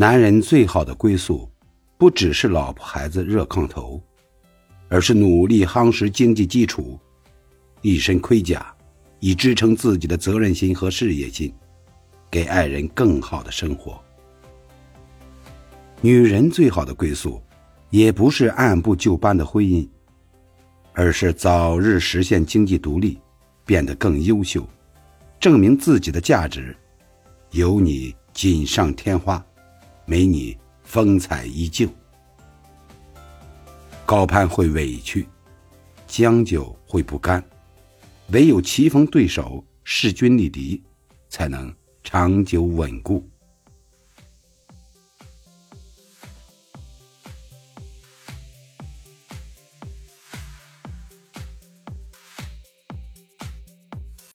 男人最好的归宿，不只是老婆孩子热炕头，而是努力夯实经济基础，一身盔甲，以支撑自己的责任心和事业心，给爱人更好的生活。女人最好的归宿，也不是按部就班的婚姻，而是早日实现经济独立，变得更优秀，证明自己的价值。有你锦上添花，没你风采依旧。高攀会委屈，将就会不甘，唯有棋逢对手，势均力敌，才能长久稳固。